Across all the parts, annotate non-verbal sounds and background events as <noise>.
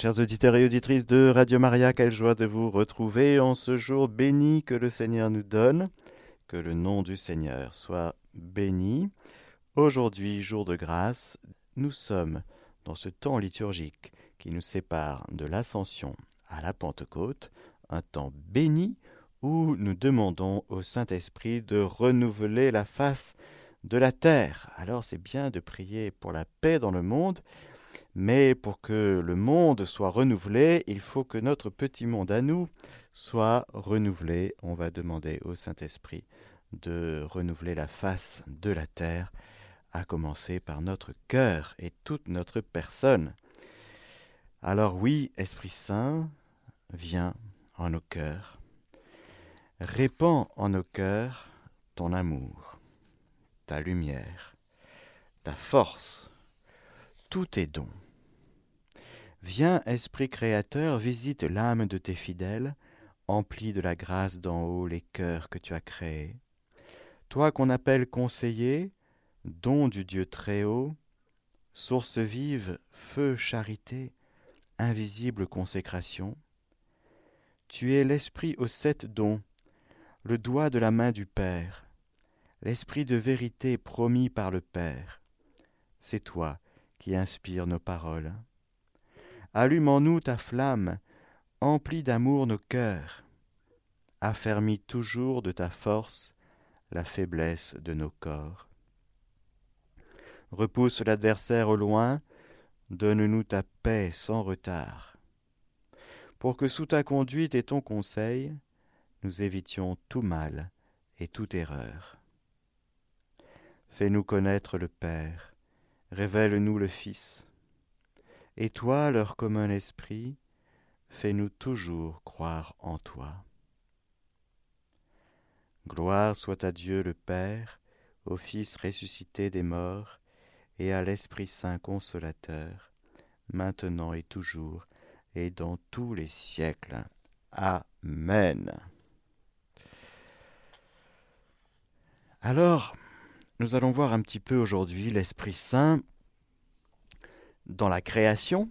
Chers auditeurs et auditrices de Radio Maria, quelle joie de vous retrouver en ce jour béni que le Seigneur nous donne. Que le nom du Seigneur soit béni. Aujourd'hui, jour de grâce, nous sommes dans ce temps liturgique qui nous sépare de l'Ascension à la Pentecôte, un temps béni où nous demandons au Saint-Esprit de renouveler la face de la terre. Alors c'est bien de prier pour la paix dans le monde, mais pour que le monde soit renouvelé, il faut que notre petit monde à nous soit renouvelé. On va demander au Saint-Esprit de renouveler la face de la terre, à commencer par notre cœur et toute notre personne. Alors oui, Esprit Saint, viens en nos cœurs, répands en nos cœurs ton amour, ta lumière, ta force, tous tes dons. Viens, Esprit Créateur, visite l'âme de tes fidèles, emplis de la grâce d'en haut les cœurs que tu as créés. Toi qu'on appelle conseiller, don du Dieu très haut, source vive, feu, charité, invisible consécration, tu es l'esprit aux sept dons, le doigt de la main du Père, l'esprit de vérité promis par le Père. C'est toi qui inspires nos paroles. Allume en nous ta flamme, emplis d'amour nos cœurs. Affermis toujours de ta force la faiblesse de nos corps. Repousse l'adversaire au loin, donne-nous ta paix sans retard, pour que sous ta conduite et ton conseil, nous évitions tout mal et toute erreur. Fais-nous connaître le Père, révèle-nous le Fils, et toi, leur commun esprit, fais-nous toujours croire en toi. Gloire soit à Dieu le Père, au Fils ressuscité des morts, et à l'Esprit Saint consolateur, maintenant et toujours, et dans tous les siècles. Amen. Alors, nous allons voir un petit peu aujourd'hui l'Esprit Saint dans la création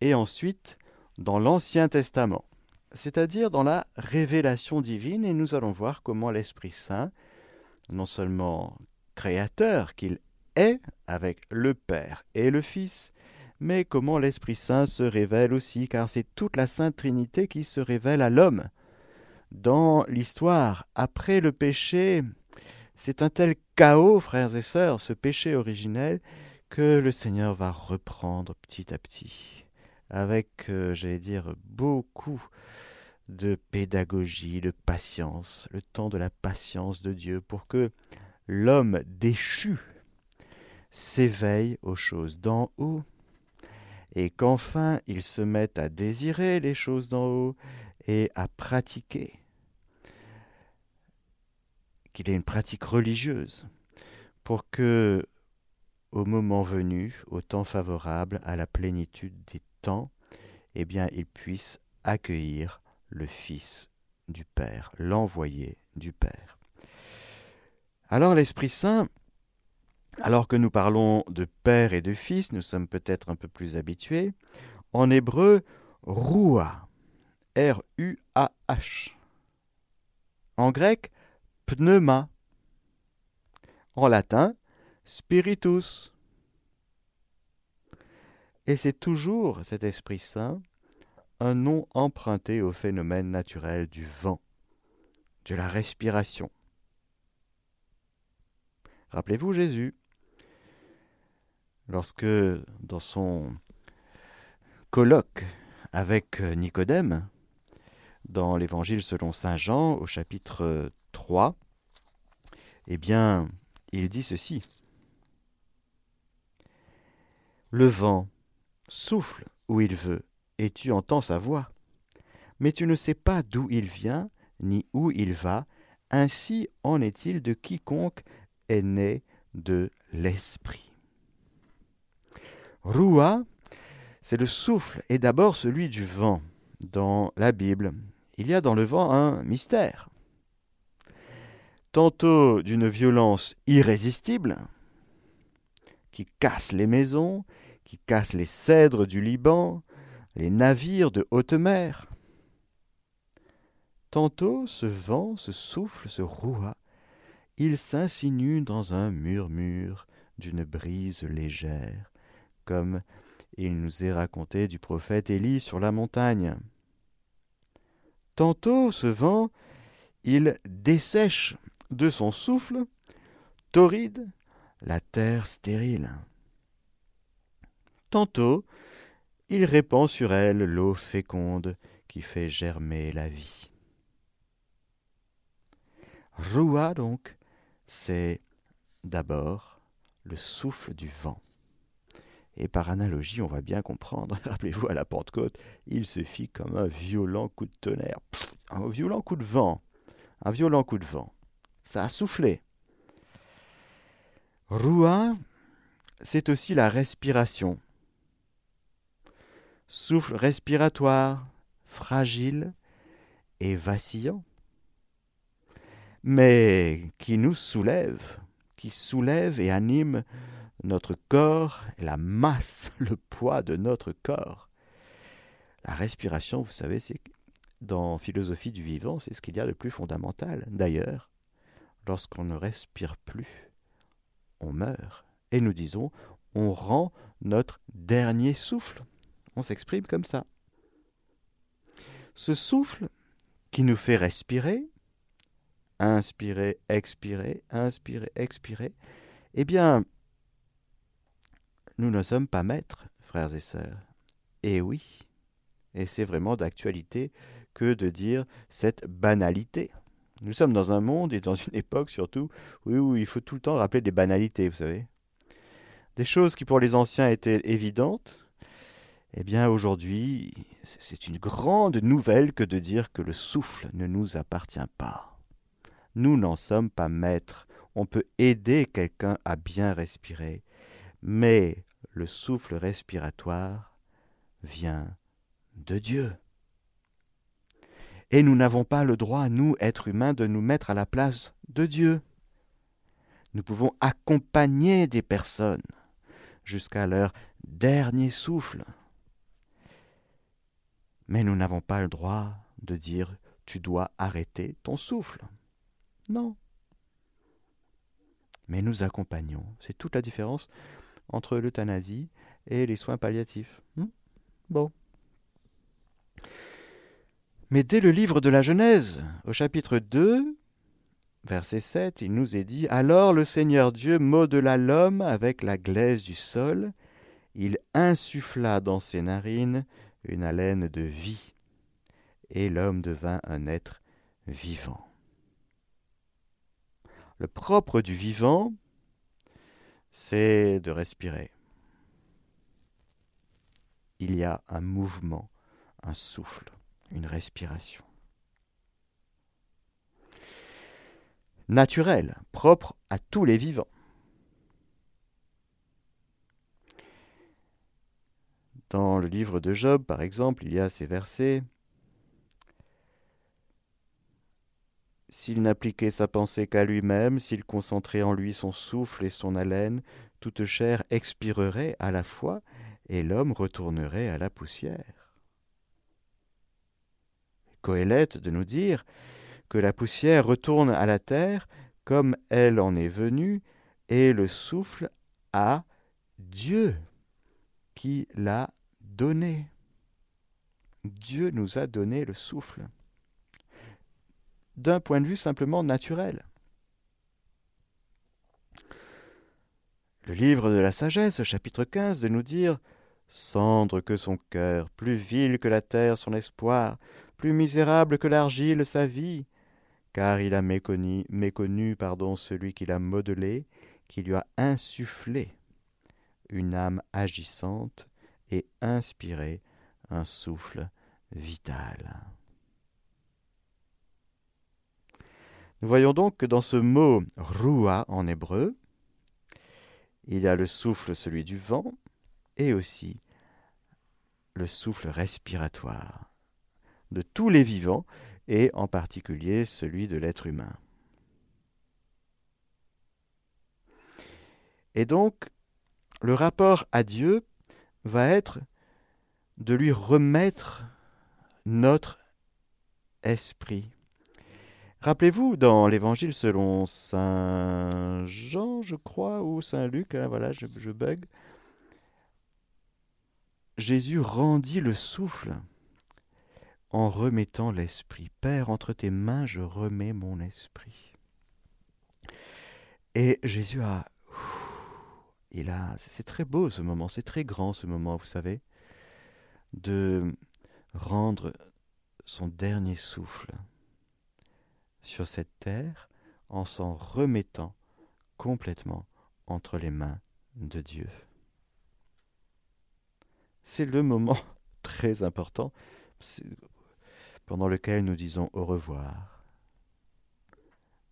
et ensuite dans l'Ancien Testament, c'est-à-dire dans la révélation divine, et nous allons voir comment l'Esprit Saint, non seulement créateur qu'il est avec le Père et le Fils, mais comment l'Esprit Saint se révèle aussi, car c'est toute la Sainte Trinité qui se révèle à l'homme. Dans l'histoire, après le péché, c'est un tel chaos, frères et sœurs, ce péché originel, que le Seigneur va reprendre petit à petit, avec, euh, j'allais dire, beaucoup de pédagogie, de patience, le temps de la patience de Dieu, pour que l'homme déchu s'éveille aux choses d'en haut, et qu'enfin il se mette à désirer les choses d'en haut et à pratiquer, qu'il ait une pratique religieuse, pour que au moment venu, au temps favorable, à la plénitude des temps, eh bien, il puisse accueillir le Fils du Père, l'envoyé du Père. Alors l'Esprit Saint, alors que nous parlons de Père et de Fils, nous sommes peut-être un peu plus habitués. En hébreu, Rua, R-U-A-H. En grec, pneuma. En latin, spiritus. Et c'est toujours cet Esprit Saint un nom emprunté au phénomène naturel du vent, de la respiration. Rappelez-vous Jésus, lorsque dans son colloque avec Nicodème, dans l'Évangile selon Saint Jean au chapitre 3, eh bien, il dit ceci. Le vent souffle où il veut, et tu entends sa voix. Mais tu ne sais pas d'où il vient, ni où il va, ainsi en est-il de quiconque est né de l'Esprit. Roua, c'est le souffle, et d'abord celui du vent. Dans la Bible, il y a dans le vent un mystère. Tantôt d'une violence irrésistible, qui casse les maisons, qui casse les cèdres du Liban, les navires de haute mer. Tantôt ce vent, ce souffle, ce rouha, il s'insinue dans un murmure d'une brise légère, comme il nous est raconté du prophète Élie sur la montagne. Tantôt ce vent, il dessèche de son souffle, torride, la terre stérile. Tantôt, il répand sur elle l'eau féconde qui fait germer la vie. Roua, donc, c'est d'abord le souffle du vent. Et par analogie, on va bien comprendre, <laughs> rappelez-vous à la Pentecôte, il se fit comme un violent coup de tonnerre, un violent coup de vent, un violent coup de vent. Ça a soufflé. Roua, c'est aussi la respiration. Souffle respiratoire, fragile et vacillant, mais qui nous soulève, qui soulève et anime notre corps et la masse, <laughs> le poids de notre corps. La respiration, vous savez, c'est dans philosophie du vivant, c'est ce qu'il y a de plus fondamental. D'ailleurs, lorsqu'on ne respire plus, on meurt. Et nous disons, on rend notre dernier souffle. On s'exprime comme ça. Ce souffle qui nous fait respirer, inspirer, expirer, inspirer, expirer, eh bien, nous ne sommes pas maîtres, frères et sœurs. Et oui, et c'est vraiment d'actualité que de dire cette banalité. Nous sommes dans un monde et dans une <laughs> époque surtout où il faut tout le temps rappeler des banalités, vous savez. Des choses qui pour les anciens étaient évidentes, eh bien aujourd'hui, c'est une grande nouvelle que de dire que le souffle ne nous appartient pas. Nous n'en sommes pas maîtres. On peut aider quelqu'un à bien respirer, mais le souffle respiratoire vient de Dieu. Et nous n'avons pas le droit, nous, êtres humains, de nous mettre à la place de Dieu. Nous pouvons accompagner des personnes jusqu'à leur dernier souffle. Mais nous n'avons pas le droit de dire tu dois arrêter ton souffle. Non. Mais nous accompagnons. C'est toute la différence entre l'euthanasie et les soins palliatifs. Hmm? bon. Mais dès le livre de la Genèse, au chapitre 2, verset 7, il nous est dit Alors le Seigneur Dieu modela l'homme avec la glaise du sol, il insuffla dans ses narines une haleine de vie, et l'homme devint un être vivant. Le propre du vivant, c'est de respirer. Il y a un mouvement, un souffle, une respiration. Naturel, propre à tous les vivants. Dans le livre de Job, par exemple, il y a ces versets. S'il n'appliquait sa pensée qu'à lui-même, s'il concentrait en lui son souffle et son haleine, toute chair expirerait à la fois, et l'homme retournerait à la poussière. Coëlette de nous dire que la poussière retourne à la terre comme elle en est venue, et le souffle à Dieu qui l'a donné. Dieu nous a donné le souffle d'un point de vue simplement naturel. Le livre de la sagesse, chapitre 15, de nous dire Cendre que son cœur, plus vil que la terre son espoir, plus misérable que l'argile sa vie, car il a méconnu, méconnu pardon, celui qui l'a modelé, qui lui a insufflé une âme agissante et inspiré un souffle vital. Nous voyons donc que dans ce mot rua en hébreu, il y a le souffle, celui du vent, et aussi le souffle respiratoire de tous les vivants, et en particulier celui de l'être humain. Et donc, le rapport à Dieu va être de lui remettre notre esprit. Rappelez-vous, dans l'évangile selon Saint Jean, je crois, ou Saint Luc, hein, voilà, je, je bug, Jésus rendit le souffle en remettant l'esprit. Père, entre tes mains, je remets mon esprit. Et Jésus a... Il a... C'est très beau ce moment, c'est très grand ce moment, vous savez, de rendre son dernier souffle sur cette terre en s'en remettant complètement entre les mains de Dieu. C'est le moment <laughs> très important pendant lequel nous disons au revoir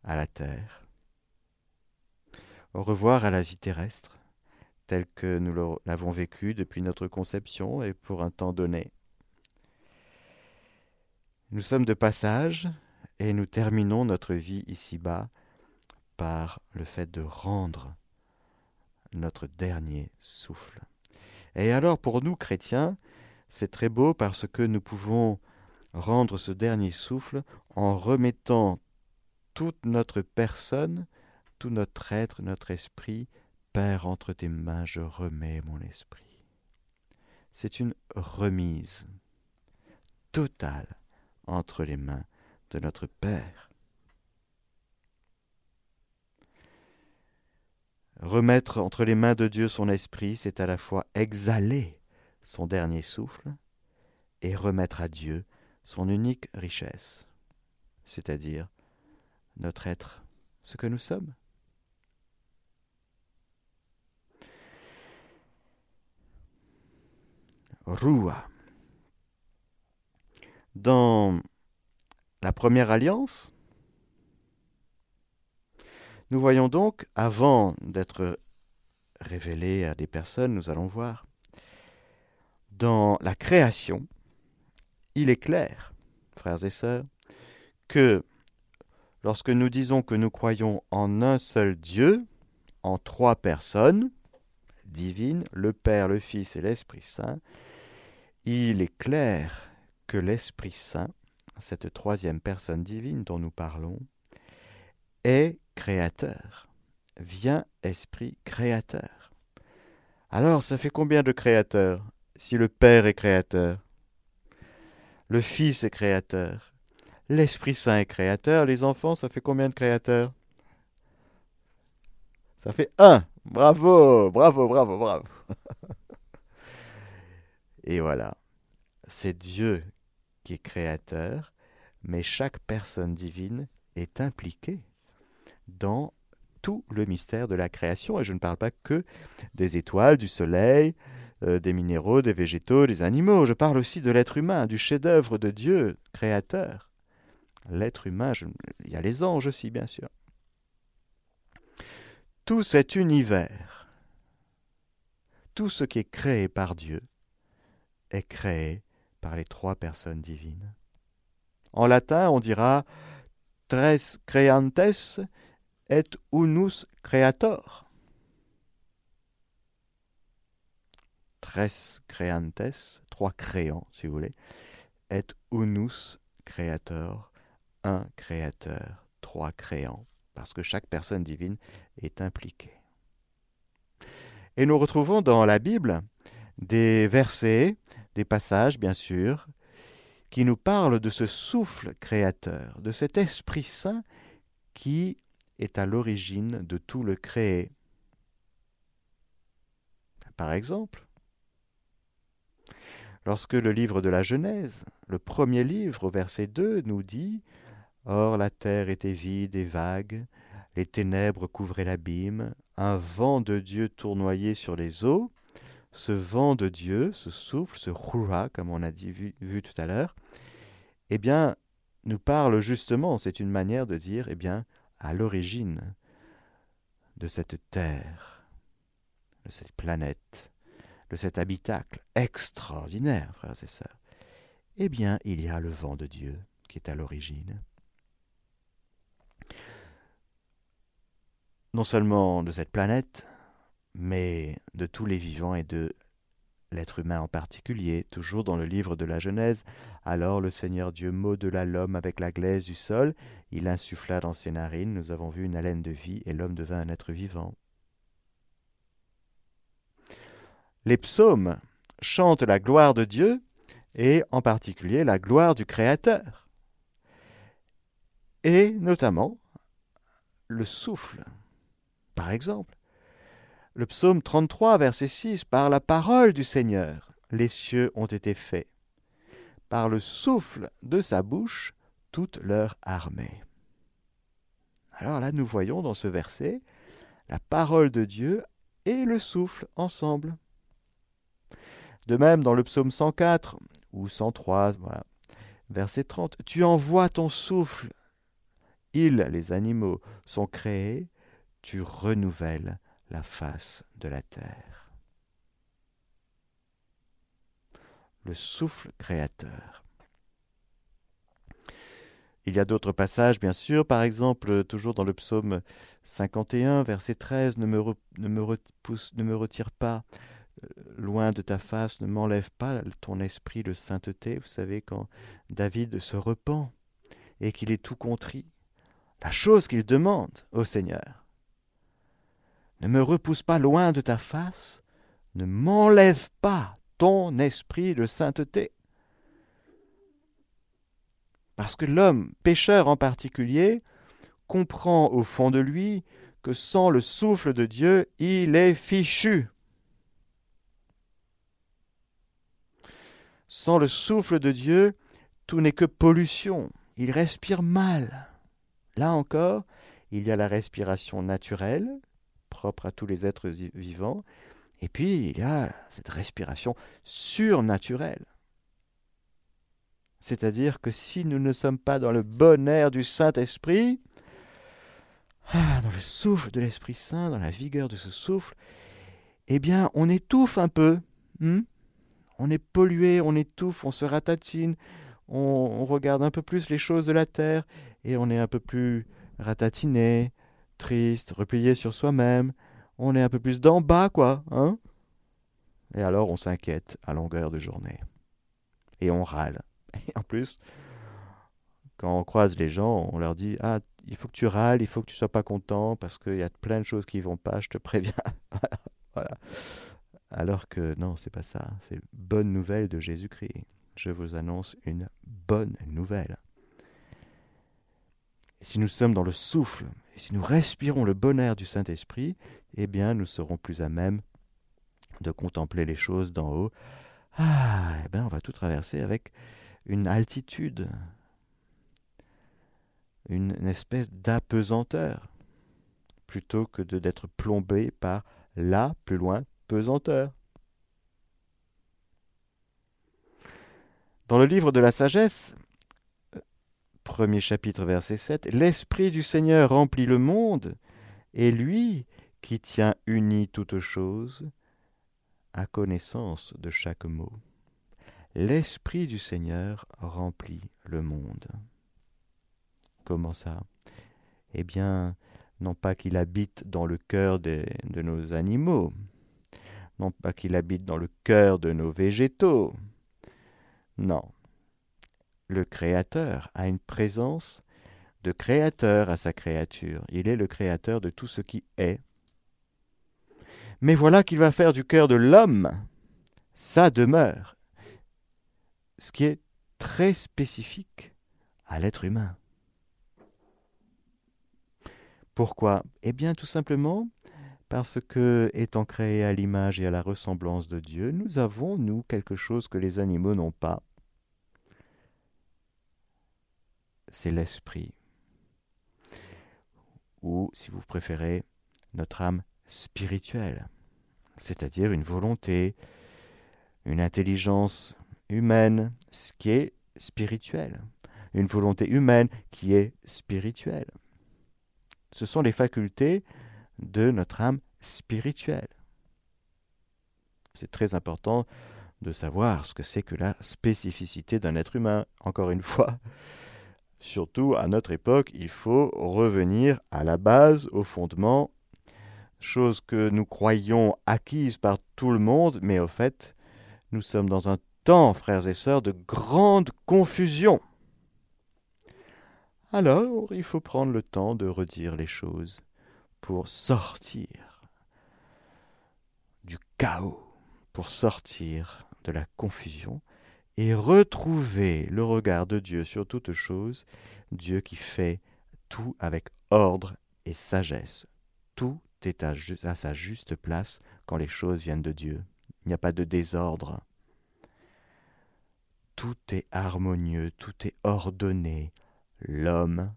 à la terre, au revoir à la vie terrestre, telle que nous l'avons vécue depuis notre conception et pour un temps donné. Nous sommes de passage et nous terminons notre vie ici-bas par le fait de rendre notre dernier souffle. Et alors pour nous chrétiens, c'est très beau parce que nous pouvons rendre ce dernier souffle en remettant toute notre personne, tout notre être, notre esprit, Père, entre tes mains, je remets mon esprit. C'est une remise totale entre les mains de notre Père. Remettre entre les mains de Dieu son esprit, c'est à la fois exhaler son dernier souffle et remettre à Dieu son unique richesse, c'est-à-dire notre être, ce que nous sommes. Rua. Dans la première alliance, nous voyons donc, avant d'être révélé à des personnes, nous allons voir, dans la création, il est clair, frères et sœurs, que lorsque nous disons que nous croyons en un seul Dieu, en trois personnes divines, le Père, le Fils et l'Esprit Saint, il est clair que l'Esprit Saint, cette troisième personne divine dont nous parlons, est créateur, vient esprit créateur. Alors, ça fait combien de créateurs si le Père est créateur? Le Fils est créateur. L'Esprit Saint est créateur. Les enfants, ça fait combien de créateurs? Ça fait un. Bravo, bravo, bravo, bravo. <laughs> Et voilà, c'est Dieu qui est créateur, mais chaque personne divine est impliquée dans tout le mystère de la création. Et je ne parle pas que des étoiles, du soleil, euh, des minéraux, des végétaux, des animaux. Je parle aussi de l'être humain, du chef-d'œuvre de Dieu, créateur. L'être humain, il y a les anges aussi, bien sûr. Tout cet univers, tout ce qui est créé par Dieu, est créé par les trois personnes divines. En latin, on dira tres creantes et unus creator. Tres creantes, trois créants, si vous voulez, et unus creator, un créateur, trois créants, parce que chaque personne divine est impliquée. Et nous retrouvons dans la Bible des versets, des passages, bien sûr, qui nous parlent de ce souffle créateur, de cet Esprit Saint qui est à l'origine de tout le créé. Par exemple, lorsque le livre de la Genèse, le premier livre au verset 2, nous dit Or la terre était vide et vague, les ténèbres couvraient l'abîme, un vent de Dieu tournoyait sur les eaux, ce vent de Dieu, ce souffle, ce ruha, comme on a dit, vu, vu tout à l'heure, eh bien, nous parle justement, c'est une manière de dire, eh bien, à l'origine de cette terre, de cette planète, de cet habitacle extraordinaire, frères et sœurs, eh bien, il y a le vent de Dieu qui est à l'origine. Non seulement de cette planète, mais de tous les vivants et de l'être humain en particulier, toujours dans le livre de la Genèse. Alors le Seigneur Dieu modela l'homme avec la glaise du sol, il insuffla dans ses narines, nous avons vu une haleine de vie, et l'homme devint un être vivant. Les psaumes chantent la gloire de Dieu, et en particulier la gloire du Créateur, et notamment le souffle. Par exemple, le psaume 33, verset 6, Par la parole du Seigneur, les cieux ont été faits. Par le souffle de sa bouche, toute leur armée. Alors là, nous voyons dans ce verset la parole de Dieu et le souffle ensemble. De même, dans le psaume 104 ou 103, verset 30, Tu envoies ton souffle, ils, les animaux, sont créés, tu renouvelles la face de la terre. Le souffle créateur. Il y a d'autres passages, bien sûr, par exemple, toujours dans le psaume 51, verset 13, ne me, ne me, retire pas loin de ta face, ne m'enlève pas ton esprit de sainteté. Vous savez, quand David se repent et qu'il est tout contrit, la chose qu'il demande au Seigneur, ne me repousse pas loin de ta face, ne m'enlève pas ton esprit de sainteté. Parce que l'homme, pécheur en particulier, comprend au fond de lui que sans le souffle de Dieu, il est fichu. Sans le souffle de Dieu, tout n'est que pollution. Il respire mal. Là encore, il y a la respiration naturelle, propre à tous les êtres vivants. Et puis, il y a cette respiration surnaturelle. C'est-à-dire que si nous ne sommes pas dans le bon air du Saint-Esprit, ah, dans le souffle de l'Esprit Saint, dans la vigueur de ce souffle, eh bien, on étouffe un peu. Hmm? On est pollué, on étouffe, on se ratatine, on, regarde un peu plus les choses de la terre, et on est un peu plus ratatiné, triste, replié sur soi-même. On est un peu plus d'en bas, quoi, hein Et alors on s'inquiète à longueur de journée. Et on râle. Et en plus, quand on croise les gens, on leur dit Ah, il faut que tu râles, il faut que tu sois pas content, parce qu'il y a plein de choses qui vont pas, je te préviens. <laughs> voilà. Alors que non, c'est pas ça. C'est bonne nouvelle de Jésus-Christ. Je vous annonce une bonne nouvelle si nous sommes dans le souffle, et si nous respirons le bon air du Saint-Esprit, eh bien nous serons plus à même de contempler les choses d'en haut. Ah, eh bien on va tout traverser avec une altitude, une, espèce d'apesanteur, plutôt que d'être plombé par la plus loin Dans le livre de la sagesse, premier chapitre, verset 7, L'Esprit du Seigneur remplit le monde, et lui, qui tient uni toutes choses, a connaissance de chaque mot. L'Esprit du Seigneur remplit le monde. Comment ça? Eh bien, non pas qu'il habite dans le cœur de nos animaux, non pas qu'il habite dans le cœur de nos végétaux, non, le Créateur a une présence de Créateur à sa créature. Il est le Créateur de tout ce qui est. Mais voilà qu'il va faire du cœur de l'homme sa demeure, ce qui est très spécifique à l'être humain. Pourquoi? Eh bien tout simplement parce que, étant créés à l'image et à la ressemblance de Dieu, nous avons, nous, quelque chose que les animaux n'ont pas, c'est l'esprit. Ou, si vous préférez, notre âme spirituelle, c'est-à-dire une volonté, une intelligence humaine, ce qui est spirituel, une volonté humaine qui est spirituelle. Ce sont les facultés de notre âme spirituelle. C'est très important de savoir ce que c'est que la spécificité d'un être humain. Encore une fois, <laughs> Surtout à notre époque, il faut revenir à la base, au fondement, chose que nous croyons acquise par tout le monde, mais au fait, Nous sommes dans un temps, frères et sœurs, de grande confusion. Alors, il faut prendre le temps de redire les choses pour sortir du chaos, pour sortir de la confusion et retrouver le regard de Dieu sur toute chose, Dieu qui fait tout avec ordre et sagesse. Tout est à, à sa juste place quand les choses viennent de Dieu. Il n'y a pas de désordre. Tout est harmonieux, tout est ordonné, L'homme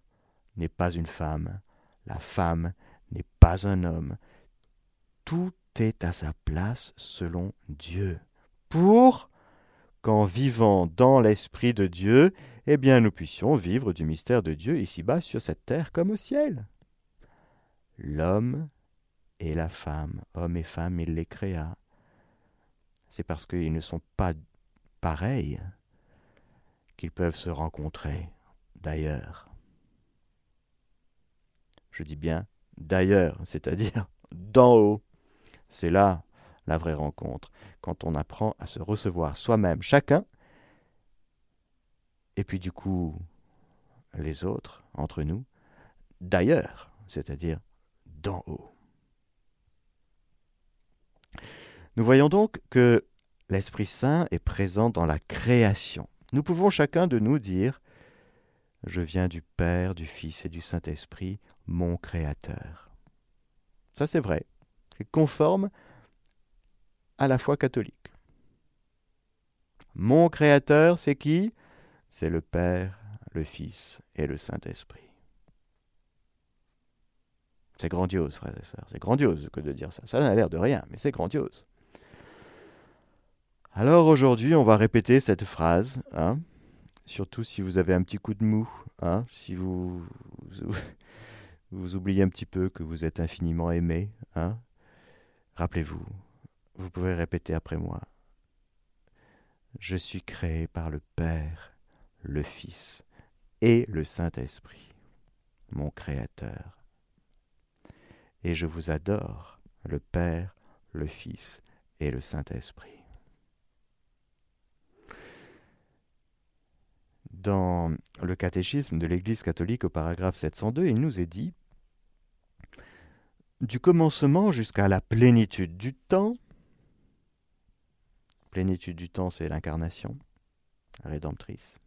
n'est pas une femme, la femme n'est pas un homme. Tout est à sa place selon Dieu. Pour qu'en vivant dans l'esprit de Dieu, eh bien nous puissions vivre du mystère de Dieu ici-bas sur cette terre comme au ciel. L'homme et la femme, homme et femme, il les créa. C'est parce qu'ils ne sont pas pareils qu'ils peuvent se rencontrer d'ailleurs. Je dis bien d'ailleurs, c'est-à-dire d'en haut. C'est là la vraie rencontre, quand on apprend à se recevoir soi-même, chacun, et puis du coup les autres, entre nous, d'ailleurs, c'est-à-dire d'en haut. Nous voyons donc que l'Esprit Saint est présent dans la création. Nous pouvons chacun de nous dire je viens du Père, du Fils et du Saint-Esprit, mon Créateur. Ça c'est vrai, c'est conforme à la foi catholique. Mon Créateur, c'est qui? C'est le Père, le Fils et le Saint-Esprit. C'est grandiose, frères et sœurs. C'est grandiose que de dire ça. Ça n'a l'air de rien, mais c'est grandiose. Alors aujourd'hui, on va répéter cette phrase. Hein Surtout si vous avez un petit coup de mou, hein, si vous, vous, oubliez un petit peu que vous êtes infiniment aimé. Hein? Rappelez-vous, vous pouvez répéter après moi. Je suis créé par le Père, le Fils et le Saint-Esprit, mon Créateur. Et je vous adore, le Père, le Fils et le Saint-Esprit. dans le catéchisme de l'Église catholique au paragraphe 702, il nous est dit Du commencement jusqu'à la plénitude du temps, plénitude du temps c'est l'incarnation rédemptrice,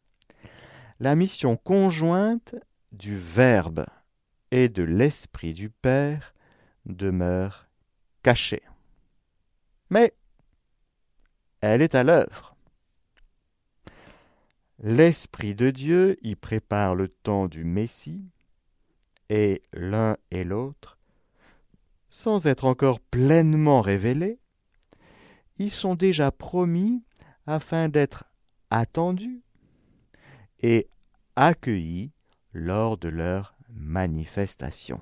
la mission conjointe du Verbe et de l'Esprit du Père demeure cachée. Mais elle est à l'œuvre. L'Esprit de Dieu y prépare le temps du Messie, et l'un et l'autre, sans être encore pleinement révélés, y sont déjà promis afin d'être attendus et accueillis lors de leur manifestation.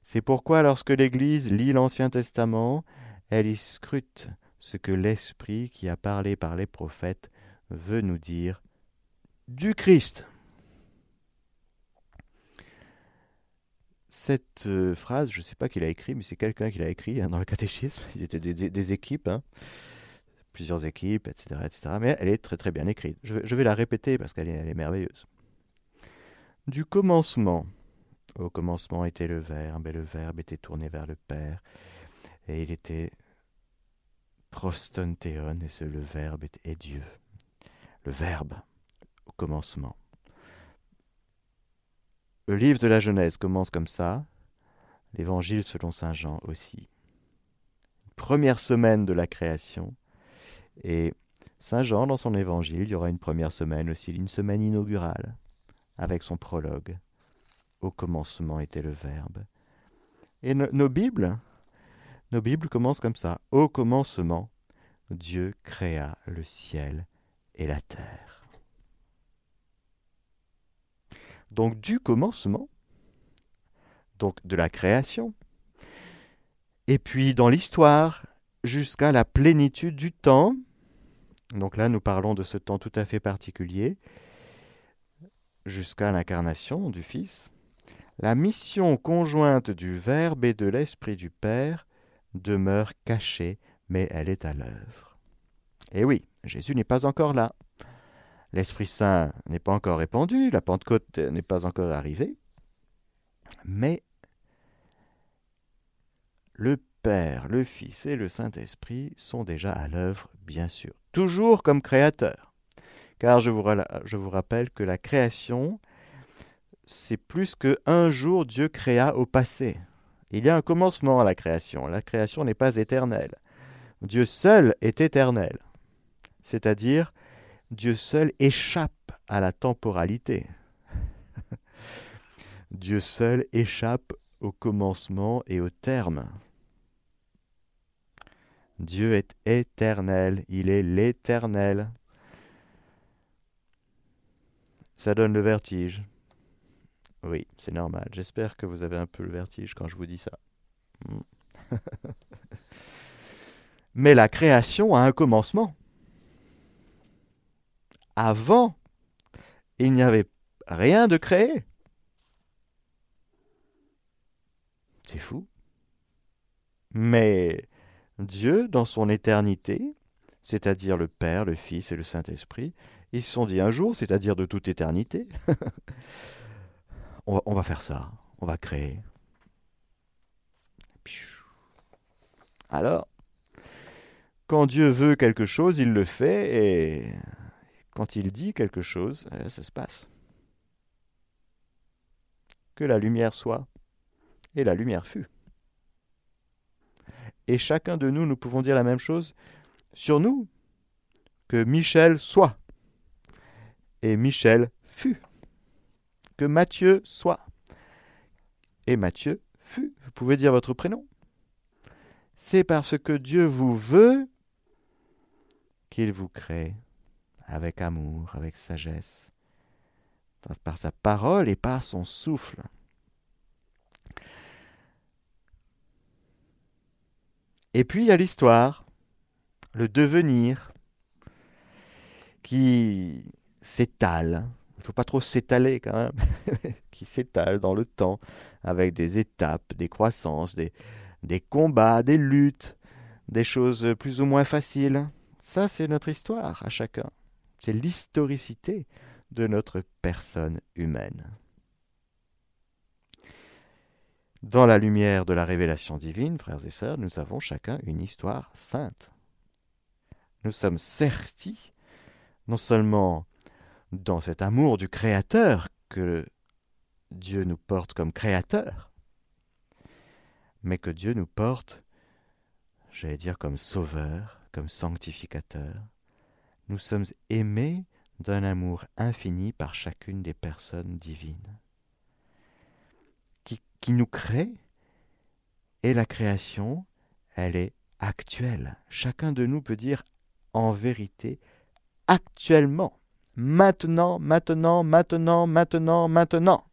C'est pourquoi lorsque l'Église lit l'Ancien Testament, elle y scrute ce que l'Esprit qui a parlé par les prophètes veut nous dire du Christ. Cette euh, phrase, je ne sais pas qui l'a écrit, mais c'est quelqu'un qui l'a écrit hein, dans le catéchisme. <laughs> Il était des, équipes, hein. plusieurs équipes, etc., etc. Mais elle est très très bien écrite. Je, vais la répéter parce qu'elle est, merveilleuse. Du commencement, au commencement était le Verbe, et le Verbe était tourné vers le Père, et il était prostontéon, et c'est le Verbe est, Dieu. Le Verbe, au commencement. Le livre de la Genèse commence comme ça, l'Évangile selon Saint Jean aussi. Première semaine de la création, et Saint Jean, dans son Évangile, il y aura une première semaine aussi, une semaine inaugurale, avec son prologue. Au commencement était le Verbe. Et nos Bibles, nos Bibles commencent comme ça. Au commencement, Dieu créa le ciel et la terre. Donc du commencement, donc de la création, et puis dans l'histoire, jusqu'à la plénitude du temps, donc là nous parlons de ce temps tout à fait particulier, jusqu'à l'incarnation du Fils, la mission conjointe du Verbe et de l'Esprit du Père demeure cachée, mais elle est à l'œuvre. Et oui, Jésus n'est pas encore là. L'Esprit Saint n'est pas encore répandu, la Pentecôte n'est pas encore arrivée, mais le Père, le Fils et le Saint-Esprit sont déjà à l'œuvre, bien sûr, toujours comme créateurs. Car je vous, je vous rappelle que la création, c'est plus que un jour Dieu créa au passé. Il y a un commencement à la création. La création n'est pas éternelle. Dieu seul est éternel. C'est-à-dire, Dieu seul échappe à la temporalité. <laughs> Dieu seul échappe au commencement et au terme. Dieu est éternel, il est l'éternel. Ça donne le vertige. Oui, c'est normal. J'espère que vous avez un peu le vertige quand je vous dis ça. Hmm. <laughs> Mais la création a un commencement. Avant, il n'y avait rien de créé. C'est fou. Mais Dieu, dans son éternité, c'est-à-dire le Père, le Fils et le Saint-Esprit, ils se sont dit un jour, c'est-à-dire de toute éternité, <laughs> on, va, faire ça, on va créer. Alors, quand Dieu veut quelque chose, il le fait, et quand il dit quelque chose, eh, ça se passe. Que la lumière soit, et la lumière fut. Et chacun de nous, nous pouvons dire la même chose sur nous, que Michel soit, et Michel fut que Matthieu soit. Et Matthieu fut. Vous pouvez dire votre prénom. C'est parce que Dieu vous veut qu'il vous crée avec amour, avec sagesse, par sa parole et par son souffle. Et puis il y a l'histoire, le devenir, qui s'étale, il ne faut pas trop s'étaler quand même, <laughs> qui s'étale dans le temps, avec des étapes, des croissances, des, combats, des luttes, des choses plus ou moins faciles. Ça, c'est notre histoire à chacun. C'est l'historicité de notre personne humaine. Dans la lumière de la révélation divine, frères et sœurs, nous avons chacun une histoire sainte. Nous sommes certis, non seulement dans cet amour du Créateur que Dieu nous porte comme Créateur, mais que Dieu nous porte, j'allais dire, comme Sauveur, comme Sanctificateur. Nous sommes aimés d'un amour infini par chacune des personnes divines, qui, nous crée, et la création, elle est actuelle. Chacun de nous peut dire en vérité, actuellement, Maintenant, maintenant, maintenant, maintenant, maintenant.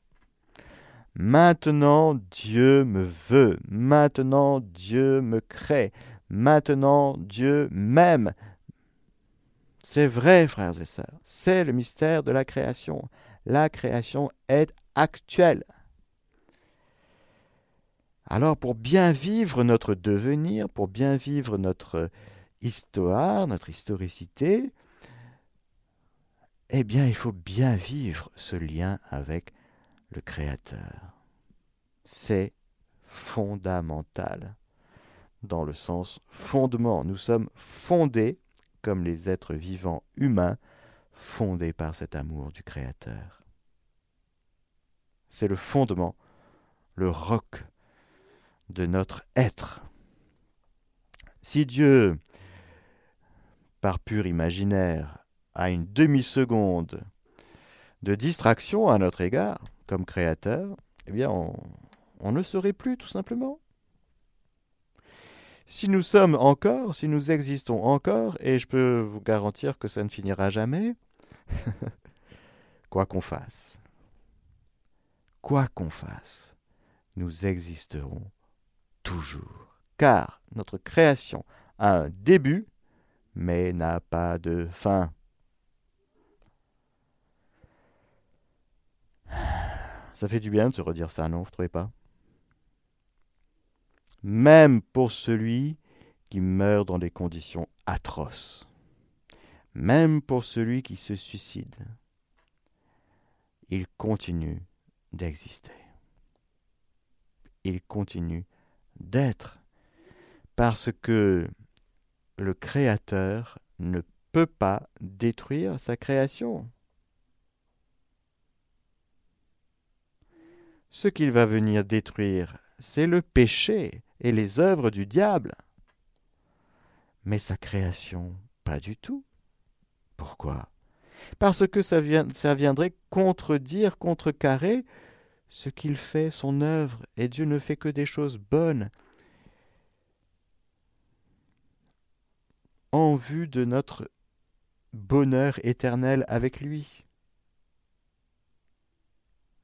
Maintenant, Dieu me veut. Maintenant, Dieu me crée. Maintenant, Dieu m'aime. C'est vrai, frères et sœurs. C'est le mystère de la création. La création est actuelle. Alors, pour bien vivre notre devenir, pour bien vivre notre histoire, notre historicité, eh bien il faut bien vivre ce lien avec le Créateur. C'est fondamental, dans le sens fondement. Nous sommes fondés comme les êtres vivants humains, fondés par cet amour du Créateur. C'est le fondement, le roc de notre être. Si Dieu, par pur imaginaire, à une demi-seconde de distraction à notre égard, comme créateur, eh bien, on, on ne serait plus, tout simplement. Si nous sommes encore, si nous existons encore, et je peux vous garantir que ça ne finira jamais, <laughs> quoi qu'on fasse, quoi qu'on fasse, nous existerons toujours. Car notre création a un début, mais n'a pas de fin. <sighs> Ça fait du bien de se redire ça, non? Vous trouvez pas? Même pour celui qui meurt dans des conditions atroces, même pour celui qui se suicide, il continue d'exister. Il continue d'être parce que le Créateur ne peut pas détruire sa création. Ce qu'il va venir détruire, c'est le péché et les œuvres du diable. Mais sa création, pas du tout. Pourquoi? Parce que ça, viendrait contredire, contrecarrer ce qu'il fait, son œuvre, et Dieu ne fait que des choses bonnes. en vue de notre bonheur éternel avec lui.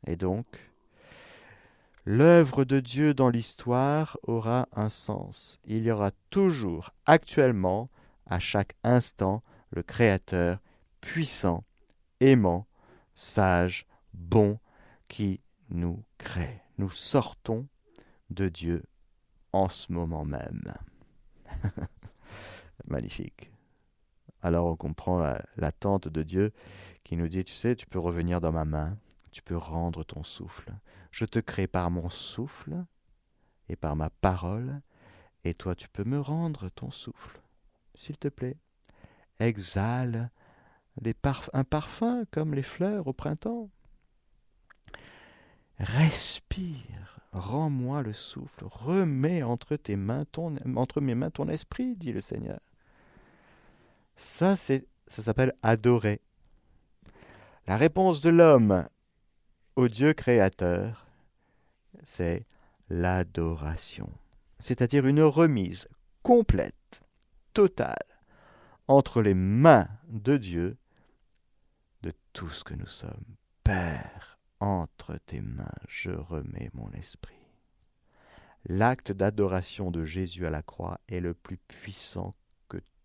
Et donc, l'œuvre de Dieu dans l'histoire aura un sens. Il y aura toujours, actuellement, à chaque instant, le Créateur puissant, aimant, sage, bon, qui nous crée. Nous sortons de Dieu en ce moment même. <laughs> Magnifique. Alors on comprend l'attente de Dieu qui nous dit, tu sais, tu peux revenir dans ma main, tu peux rendre ton souffle. Je te crée par mon souffle et par ma parole, et toi tu peux me rendre ton souffle. S'il te plaît, exhale un parfum comme les fleurs au printemps. Respire, rends-moi le souffle, remets entre tes mains ton, entre mes mains ton esprit, dit le Seigneur. Ça, ça s'appelle adorer. La réponse de l'homme au Dieu créateur, c'est l'adoration, c'est-à-dire une remise complète, totale, entre les mains de Dieu de tout ce que nous sommes. Père, entre tes mains, je remets mon esprit. L'acte d'adoration de Jésus à la croix est le plus puissant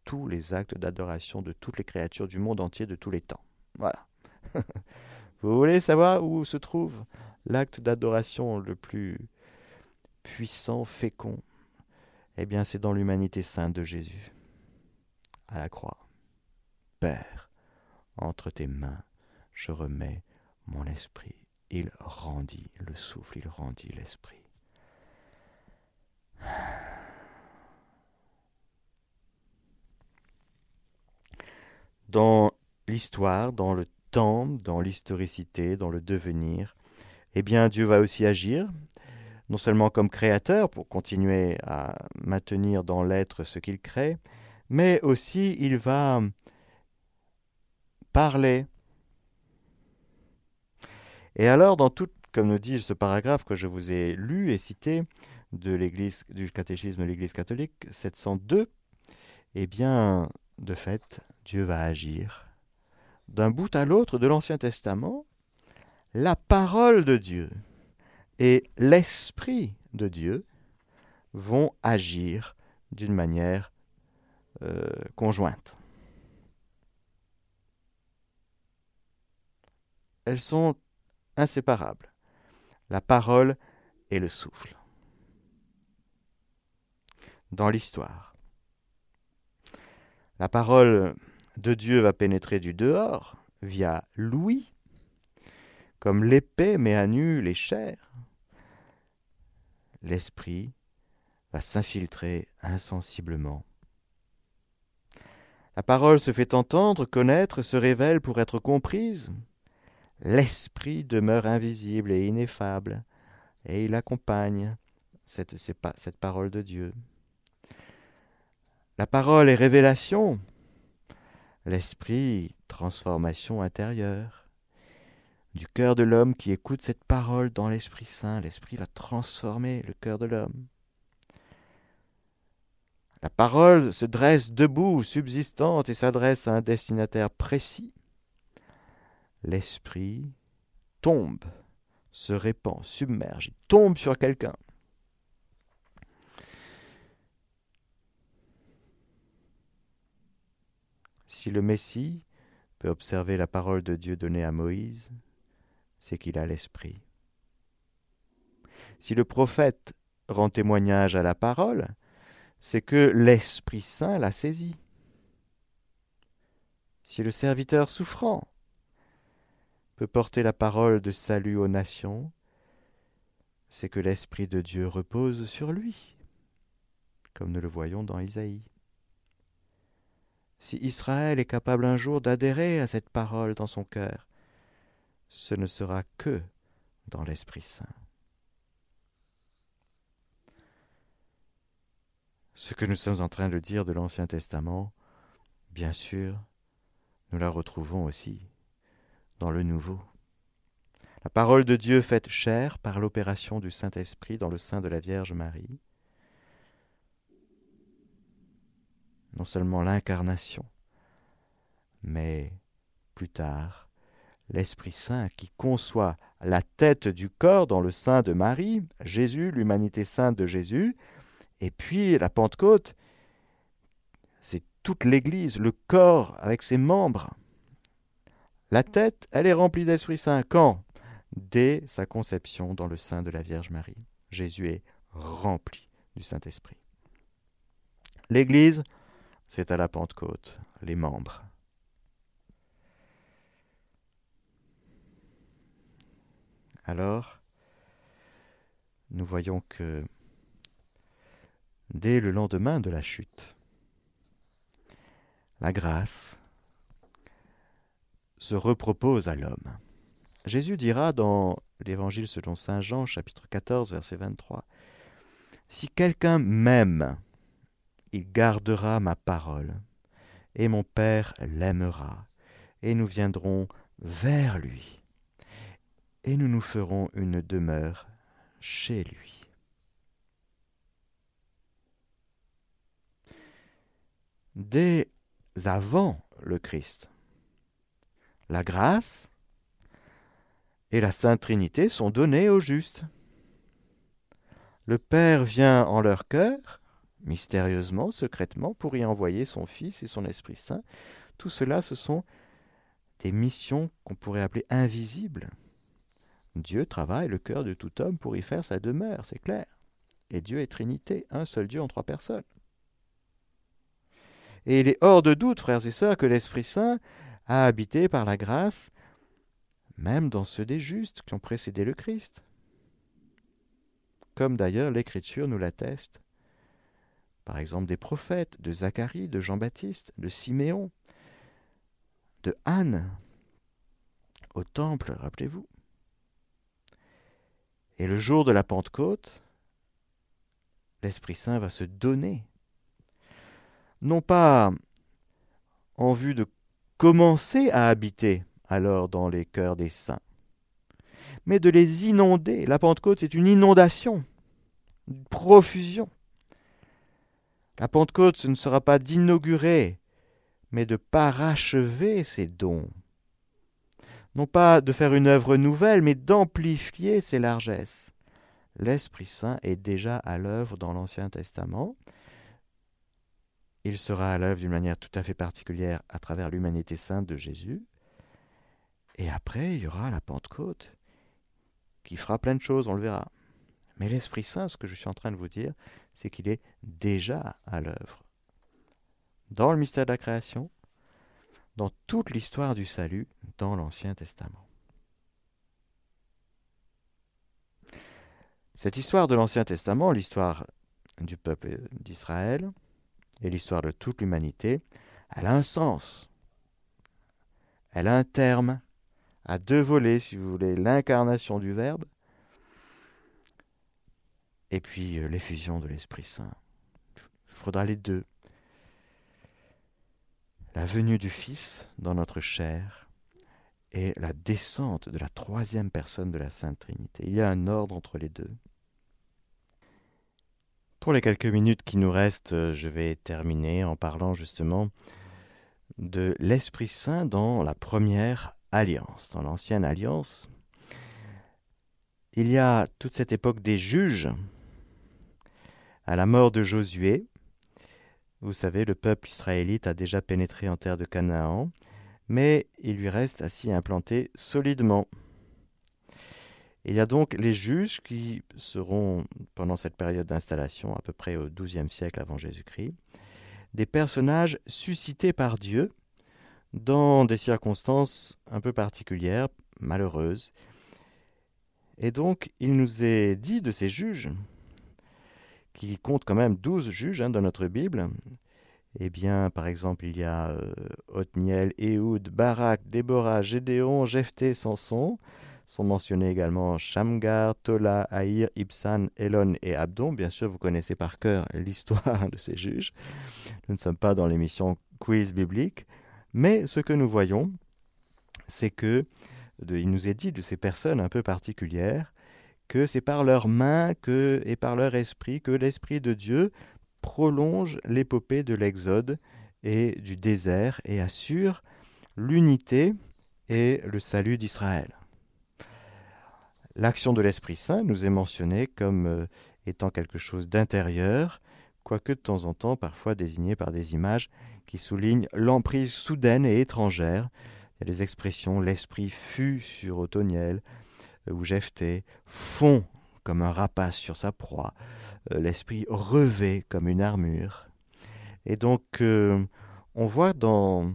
tous les actes d'adoration de toutes les créatures du monde entier de tous les temps. Voilà. <laughs> Vous voulez savoir où se trouve l'acte d'adoration le plus puissant, fécond? Eh bien, c'est dans l'humanité sainte de Jésus, à la croix. Père, entre tes mains, je remets mon esprit. Il rendit le souffle, il rendit l'esprit. dans l'histoire, dans le dans l'historicité, dans le devenir, eh bien Dieu va aussi agir, non seulement comme créateur pour continuer à maintenir dans l'être ce qu'il crée, mais aussi il va parler. Et alors, dans tout, comme nous dit ce paragraphe que je vous ai lu et cité de l'Église, du catéchisme de l'Église catholique 702, eh bien, de fait, Dieu va agir. D'un bout à l'autre de l'Ancien Testament, la parole de Dieu et l'Esprit de Dieu vont agir d'une manière euh, conjointe. Elles sont inséparables, la parole et le souffle. Dans l'histoire, la parole de Dieu va pénétrer du dehors via l'ouïe, comme l'épée met à nu les chairs. L'esprit va s'infiltrer insensiblement. La parole se fait entendre, connaître, se révèle pour être comprise. L'esprit demeure invisible et ineffable, et il accompagne cette, cette parole de Dieu. La parole est révélation, l'esprit transformation intérieure. Du cœur de l'homme qui écoute cette parole dans l'Esprit Saint, l'Esprit va transformer le cœur de l'homme. La parole se dresse debout, subsistante, et s'adresse à un destinataire précis. L'Esprit tombe, se répand, submerge, tombe sur quelqu'un. Si le Messie peut observer la parole de Dieu donnée à Moïse, c'est qu'il a l'Esprit. Si le prophète rend témoignage à la parole, c'est que l'Esprit Saint l'a saisi. Si le serviteur souffrant peut porter la parole de salut aux nations, c'est que l'Esprit de Dieu repose sur lui, comme nous le voyons dans Isaïe. Si Israël est capable un jour d'adhérer à cette parole dans son cœur, ce ne sera que dans l'Esprit Saint. Ce que nous sommes en train de dire de l'Ancien Testament, bien sûr, nous la retrouvons aussi dans le Nouveau. La parole de Dieu faite chair par l'opération du Saint-Esprit dans le sein de la Vierge Marie. Non seulement l'incarnation, mais plus tard, l'Esprit Saint qui conçoit la tête du corps dans le sein de Marie, Jésus, l'humanité sainte de Jésus, et puis la Pentecôte, c'est toute l'Église, le corps avec ses membres. La tête, elle est remplie d'Esprit Saint. Quand? Dès sa conception dans le sein de la Vierge Marie. Jésus est rempli du Saint-Esprit. L'Église, c'est à la Pentecôte, les membres. Alors, nous voyons que dès le lendemain de la chute, la grâce se repropose à l'homme. Jésus dira dans l'Évangile selon Saint Jean, chapitre 14, verset 23, Si quelqu'un m'aime, il gardera ma parole, et mon Père l'aimera, et nous viendrons vers lui, et nous nous ferons une demeure chez lui. Dès avant le Christ, la grâce et la Sainte Trinité sont données aux justes. Le Père vient en leur cœur, mystérieusement, secrètement, pour y envoyer son Fils et son Esprit Saint. Tout cela, ce sont des missions qu'on pourrait appeler invisibles. Dieu travaille le cœur de tout homme pour y faire sa demeure, c'est clair. Et Dieu est Trinité, un seul Dieu en trois personnes. Et il est hors de doute, frères et sœurs, que l'Esprit Saint a habité par la grâce même dans ceux des justes qui ont précédé le Christ. Comme d'ailleurs l'Écriture nous l'atteste. Par exemple des prophètes, de Zacharie, de Jean-Baptiste, de Siméon, de Anne, au temple, rappelez-vous. Et le jour de la Pentecôte, l'Esprit Saint va se donner, non pas en vue de commencer à habiter, alors dans les cœurs des saints, mais de les inonder. La Pentecôte, c'est une inondation, une profusion. La Pentecôte, ce ne sera pas d'inaugurer, mais de parachever ces dons. Non pas de faire une œuvre nouvelle, mais d'amplifier ses largesses. L'Esprit Saint est déjà à l'œuvre dans l'Ancien Testament. Il sera à l'œuvre d'une manière tout à fait particulière à travers l'humanité sainte de Jésus. Et après, il y aura la Pentecôte qui fera plein de choses, on le verra. Mais l'Esprit Saint, ce que je suis en train de vous dire, c'est qu'il est déjà à l'œuvre. Dans le mystère de la création, dans toute l'histoire du salut dans l'Ancien Testament. Cette histoire de l'Ancien Testament, l'histoire du peuple d'Israël et l'histoire de toute l'humanité, elle a un sens. Elle a un terme à deux volets, si vous voulez, l'incarnation du Verbe et puis euh, l'effusion de l'Esprit Saint. Il faudra les deux. La venue du Fils dans notre chair et la descente de la troisième personne de la Sainte Trinité. Il y a un ordre entre les deux. Pour les quelques minutes qui nous restent, euh, je vais terminer en parlant justement de l'Esprit Saint dans la première alliance, dans l'ancienne alliance, il y a toute cette époque des juges, à la mort de Josué. Vous savez, le peuple israélite a déjà pénétré en terre de Canaan, mais il lui reste à s'y implanter solidement. Il y a donc les juges qui seront, pendant cette période d'installation, à peu près au XIIe siècle avant Jésus-Christ, des personnages suscités par Dieu dans des circonstances un peu particulières, malheureuses. Et donc, il nous est dit de ces juges, qui comptent quand même douze juges hein, dans notre Bible, eh bien, par exemple, il y a euh, Othniel, Ehud, Barak, Déborah, Gédéon, Jephthé, Samson. Sont mentionnés également Shamgar, Tola, Haïr, Ibsan, Elon et Abdon. Bien sûr, vous connaissez par cœur <laughs> l'histoire de ces juges. Nous ne sommes pas dans l'émission quiz biblique. Mais ce que nous voyons, c'est que il nous est dit de ces personnes un peu particulières que c'est par leurs mains et par leur esprit que l'Esprit de Dieu prolonge l'épopée de l'Exode et du désert et assure l'unité et le salut d'Israël. L'action de l'Esprit Saint nous est mentionnée comme euh, étant quelque chose d'intérieur, quoique de temps en temps parfois désigné par des images qui soulignent l'emprise soudaine et étrangère. Il y a des expressions l'esprit fut sur Othoniel ou Jephthé, fond comme un rapace sur sa proie, euh, l'esprit revêt comme une armure. Et donc, euh, on voit dans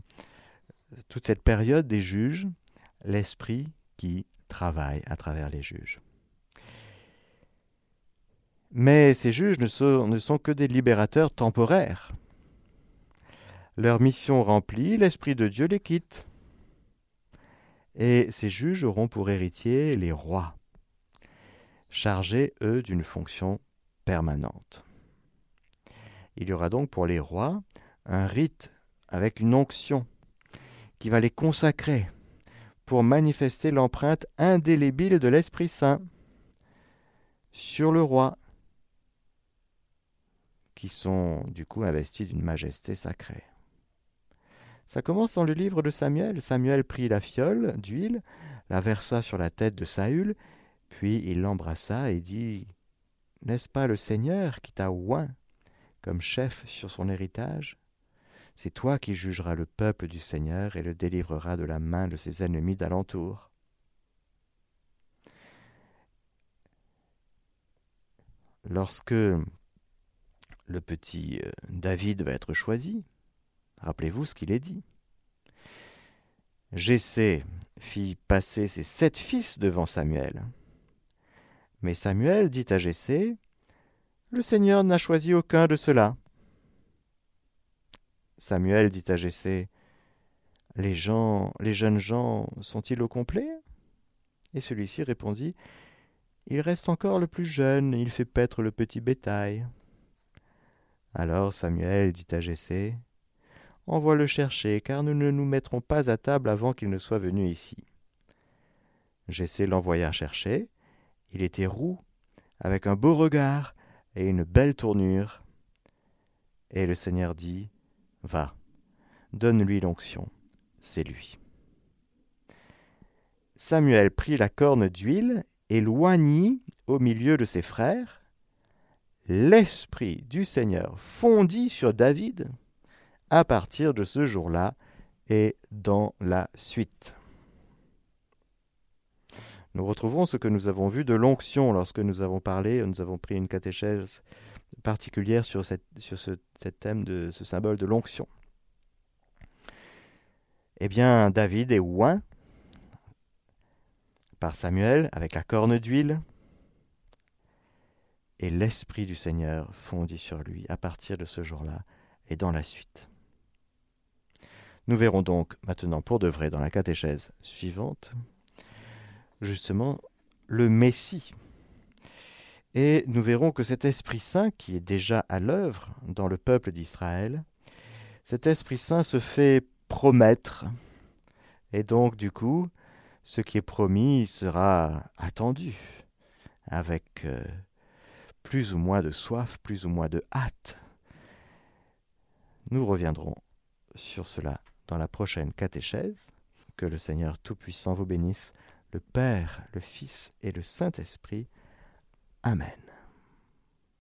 toute cette période des juges l'esprit qui travaille à travers les juges. Mais ces juges ne sont que des libérateurs temporaires. Leur mission remplie, l'Esprit de Dieu les quitte. Et ces juges auront pour héritier les rois, chargés, eux, d'une fonction permanente. Il y aura donc pour les rois un rite avec une onction qui va les consacrer pour manifester l'empreinte indélébile de l'Esprit Saint sur le roi, qui sont du coup investis d'une majesté sacrée. Ça commence dans le livre de Samuel. Samuel prit la fiole d'huile, la versa sur la tête de Saül, puis il l'embrassa et dit n'est-ce pas le Seigneur qui t'a oint comme chef sur son héritage? C'est toi qui jugeras le peuple du Seigneur et le délivreras de la main de ses ennemis d'alentour. Lorsque le petit euh, David va être choisi, rappelez-vous ce qu'il est dit. Jessé fit passer ses sept fils devant Samuel. Mais Samuel dit à Jessé Le Seigneur n'a choisi aucun de ceux-là. Samuel dit à Jessé Les gens, les jeunes gens sont-ils au complet? Et celui-ci répondit Il reste encore le plus jeune, il fait paître le petit bétail. Alors Samuel dit à Jessé Envoie le chercher, car nous ne nous mettrons pas à table avant qu'il ne soit venu ici. Jessé l'envoya chercher, il était roux, avec un beau regard et une belle tournure. Et le Seigneur dit, Va, donne-lui l'onction, c'est lui. Samuel prit la corne d'huile et loignit au milieu de ses frères. L'Esprit du Seigneur fondit sur David à partir de ce jour-là et dans la suite. Nous retrouvons ce que nous avons vu de l'onction lorsque nous avons parlé, nous avons pris une catéchèse particulière sur, ce thème de ce symbole de l'onction. Eh bien, David est oint par Samuel avec la corne d'huile, et l'Esprit du Seigneur fondit sur lui à partir de ce jour-là et dans la suite. Nous verrons donc maintenant pour de vrai dans la catéchèse suivante justement le Messie. Et nous verrons que cet Esprit Saint, qui est déjà à l'œuvre dans le peuple d'Israël, cet Esprit Saint se fait promettre. Et donc, du coup, ce qui est promis sera attendu avec euh, plus ou moins de soif, plus ou moins de hâte. Nous reviendrons sur cela dans la prochaine catéchèse. Que le Seigneur Tout-Puissant vous bénisse le Père, le Fils et le Saint-Esprit. Amen.